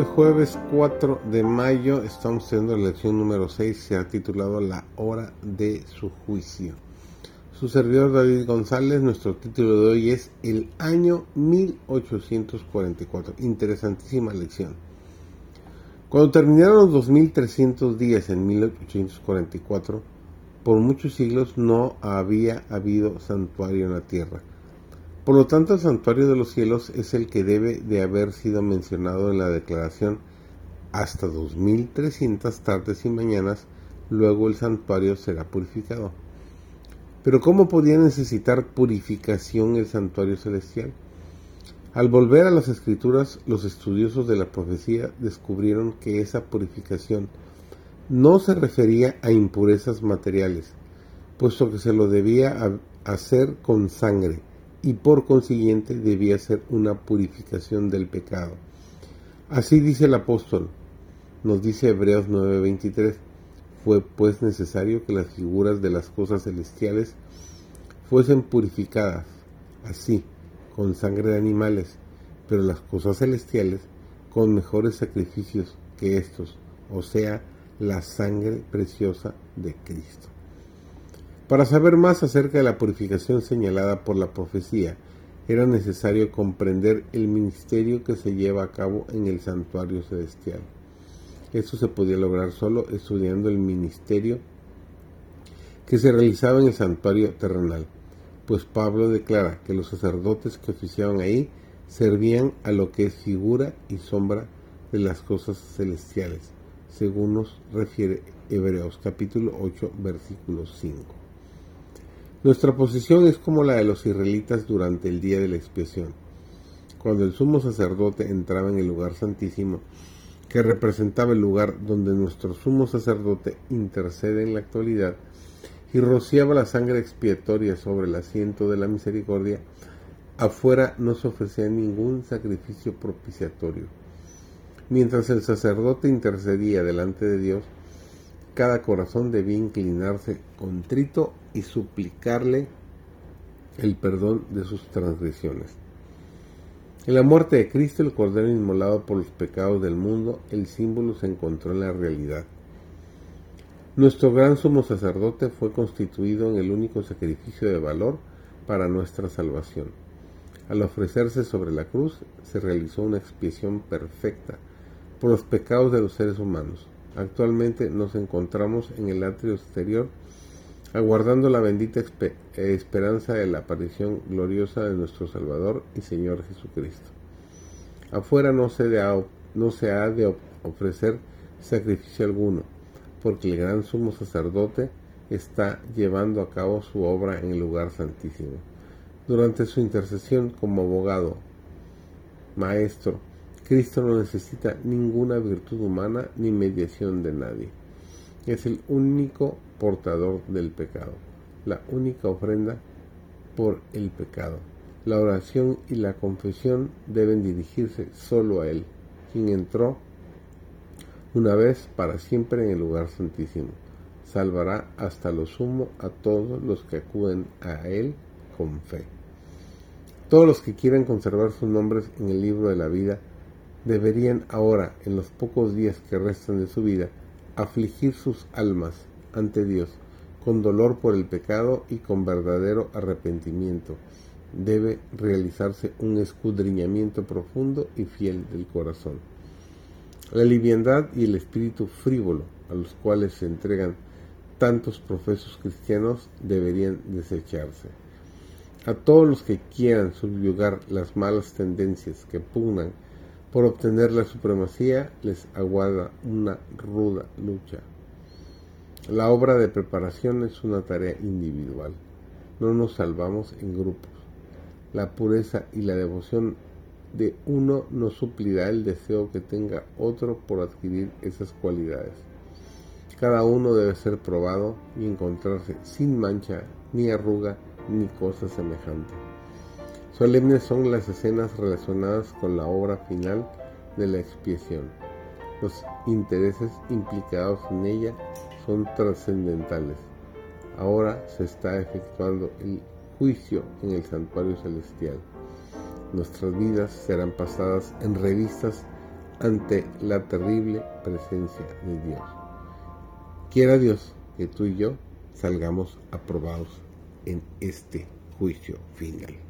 Hoy jueves 4 de mayo estamos teniendo la lección número 6, se ha titulado La hora de su juicio. Su servidor David González, nuestro título de hoy es El año 1844. Interesantísima lección. Cuando terminaron los 2300 días en 1844, por muchos siglos no había habido santuario en la tierra por lo tanto, el santuario de los cielos es el que debe de haber sido mencionado en la declaración hasta 2300 tardes y mañanas, luego el santuario será purificado. Pero ¿cómo podía necesitar purificación el santuario celestial? Al volver a las escrituras, los estudiosos de la profecía descubrieron que esa purificación no se refería a impurezas materiales, puesto que se lo debía hacer con sangre y por consiguiente debía ser una purificación del pecado. Así dice el apóstol, nos dice Hebreos 9:23, fue pues necesario que las figuras de las cosas celestiales fuesen purificadas, así, con sangre de animales, pero las cosas celestiales con mejores sacrificios que estos, o sea, la sangre preciosa de Cristo. Para saber más acerca de la purificación señalada por la profecía, era necesario comprender el ministerio que se lleva a cabo en el santuario celestial. Esto se podía lograr solo estudiando el ministerio que se realizaba en el santuario terrenal, pues Pablo declara que los sacerdotes que oficiaban ahí servían a lo que es figura y sombra de las cosas celestiales, según nos refiere Hebreos capítulo 8 versículo 5. Nuestra posición es como la de los israelitas durante el día de la expiación, cuando el sumo sacerdote entraba en el lugar santísimo, que representaba el lugar donde nuestro sumo sacerdote intercede en la actualidad, y rociaba la sangre expiatoria sobre el asiento de la misericordia, afuera no se ofrecía ningún sacrificio propiciatorio. Mientras el sacerdote intercedía delante de Dios, cada corazón debía inclinarse contrito y suplicarle el perdón de sus transgresiones. En la muerte de Cristo, el Cordero inmolado por los pecados del mundo, el símbolo se encontró en la realidad. Nuestro gran sumo sacerdote fue constituido en el único sacrificio de valor para nuestra salvación. Al ofrecerse sobre la cruz, se realizó una expiación perfecta por los pecados de los seres humanos. Actualmente nos encontramos en el atrio exterior aguardando la bendita esperanza de la aparición gloriosa de nuestro Salvador y Señor Jesucristo. Afuera no se, no se ha de ofrecer sacrificio alguno, porque el gran sumo sacerdote está llevando a cabo su obra en el lugar santísimo. Durante su intercesión como abogado, maestro, Cristo no necesita ninguna virtud humana ni mediación de nadie. Es el único portador del pecado, la única ofrenda por el pecado. La oración y la confesión deben dirigirse solo a Él, quien entró una vez para siempre en el lugar santísimo. Salvará hasta lo sumo a todos los que acuden a Él con fe. Todos los que quieran conservar sus nombres en el libro de la vida deberían ahora, en los pocos días que restan de su vida, afligir sus almas ante Dios con dolor por el pecado y con verdadero arrepentimiento. Debe realizarse un escudriñamiento profundo y fiel del corazón. La liviandad y el espíritu frívolo a los cuales se entregan tantos profesos cristianos deberían desecharse. A todos los que quieran subyugar las malas tendencias que pugnan por obtener la supremacía les aguarda una ruda lucha. La obra de preparación es una tarea individual. No nos salvamos en grupos. La pureza y la devoción de uno no suplirá el deseo que tenga otro por adquirir esas cualidades. Cada uno debe ser probado y encontrarse sin mancha, ni arruga, ni cosa semejante. Solemnes son las escenas relacionadas con la obra final de la expiación. Los intereses implicados en ella son trascendentales. Ahora se está efectuando el juicio en el santuario celestial. Nuestras vidas serán pasadas en revistas ante la terrible presencia de Dios. Quiera Dios que tú y yo salgamos aprobados en este juicio final.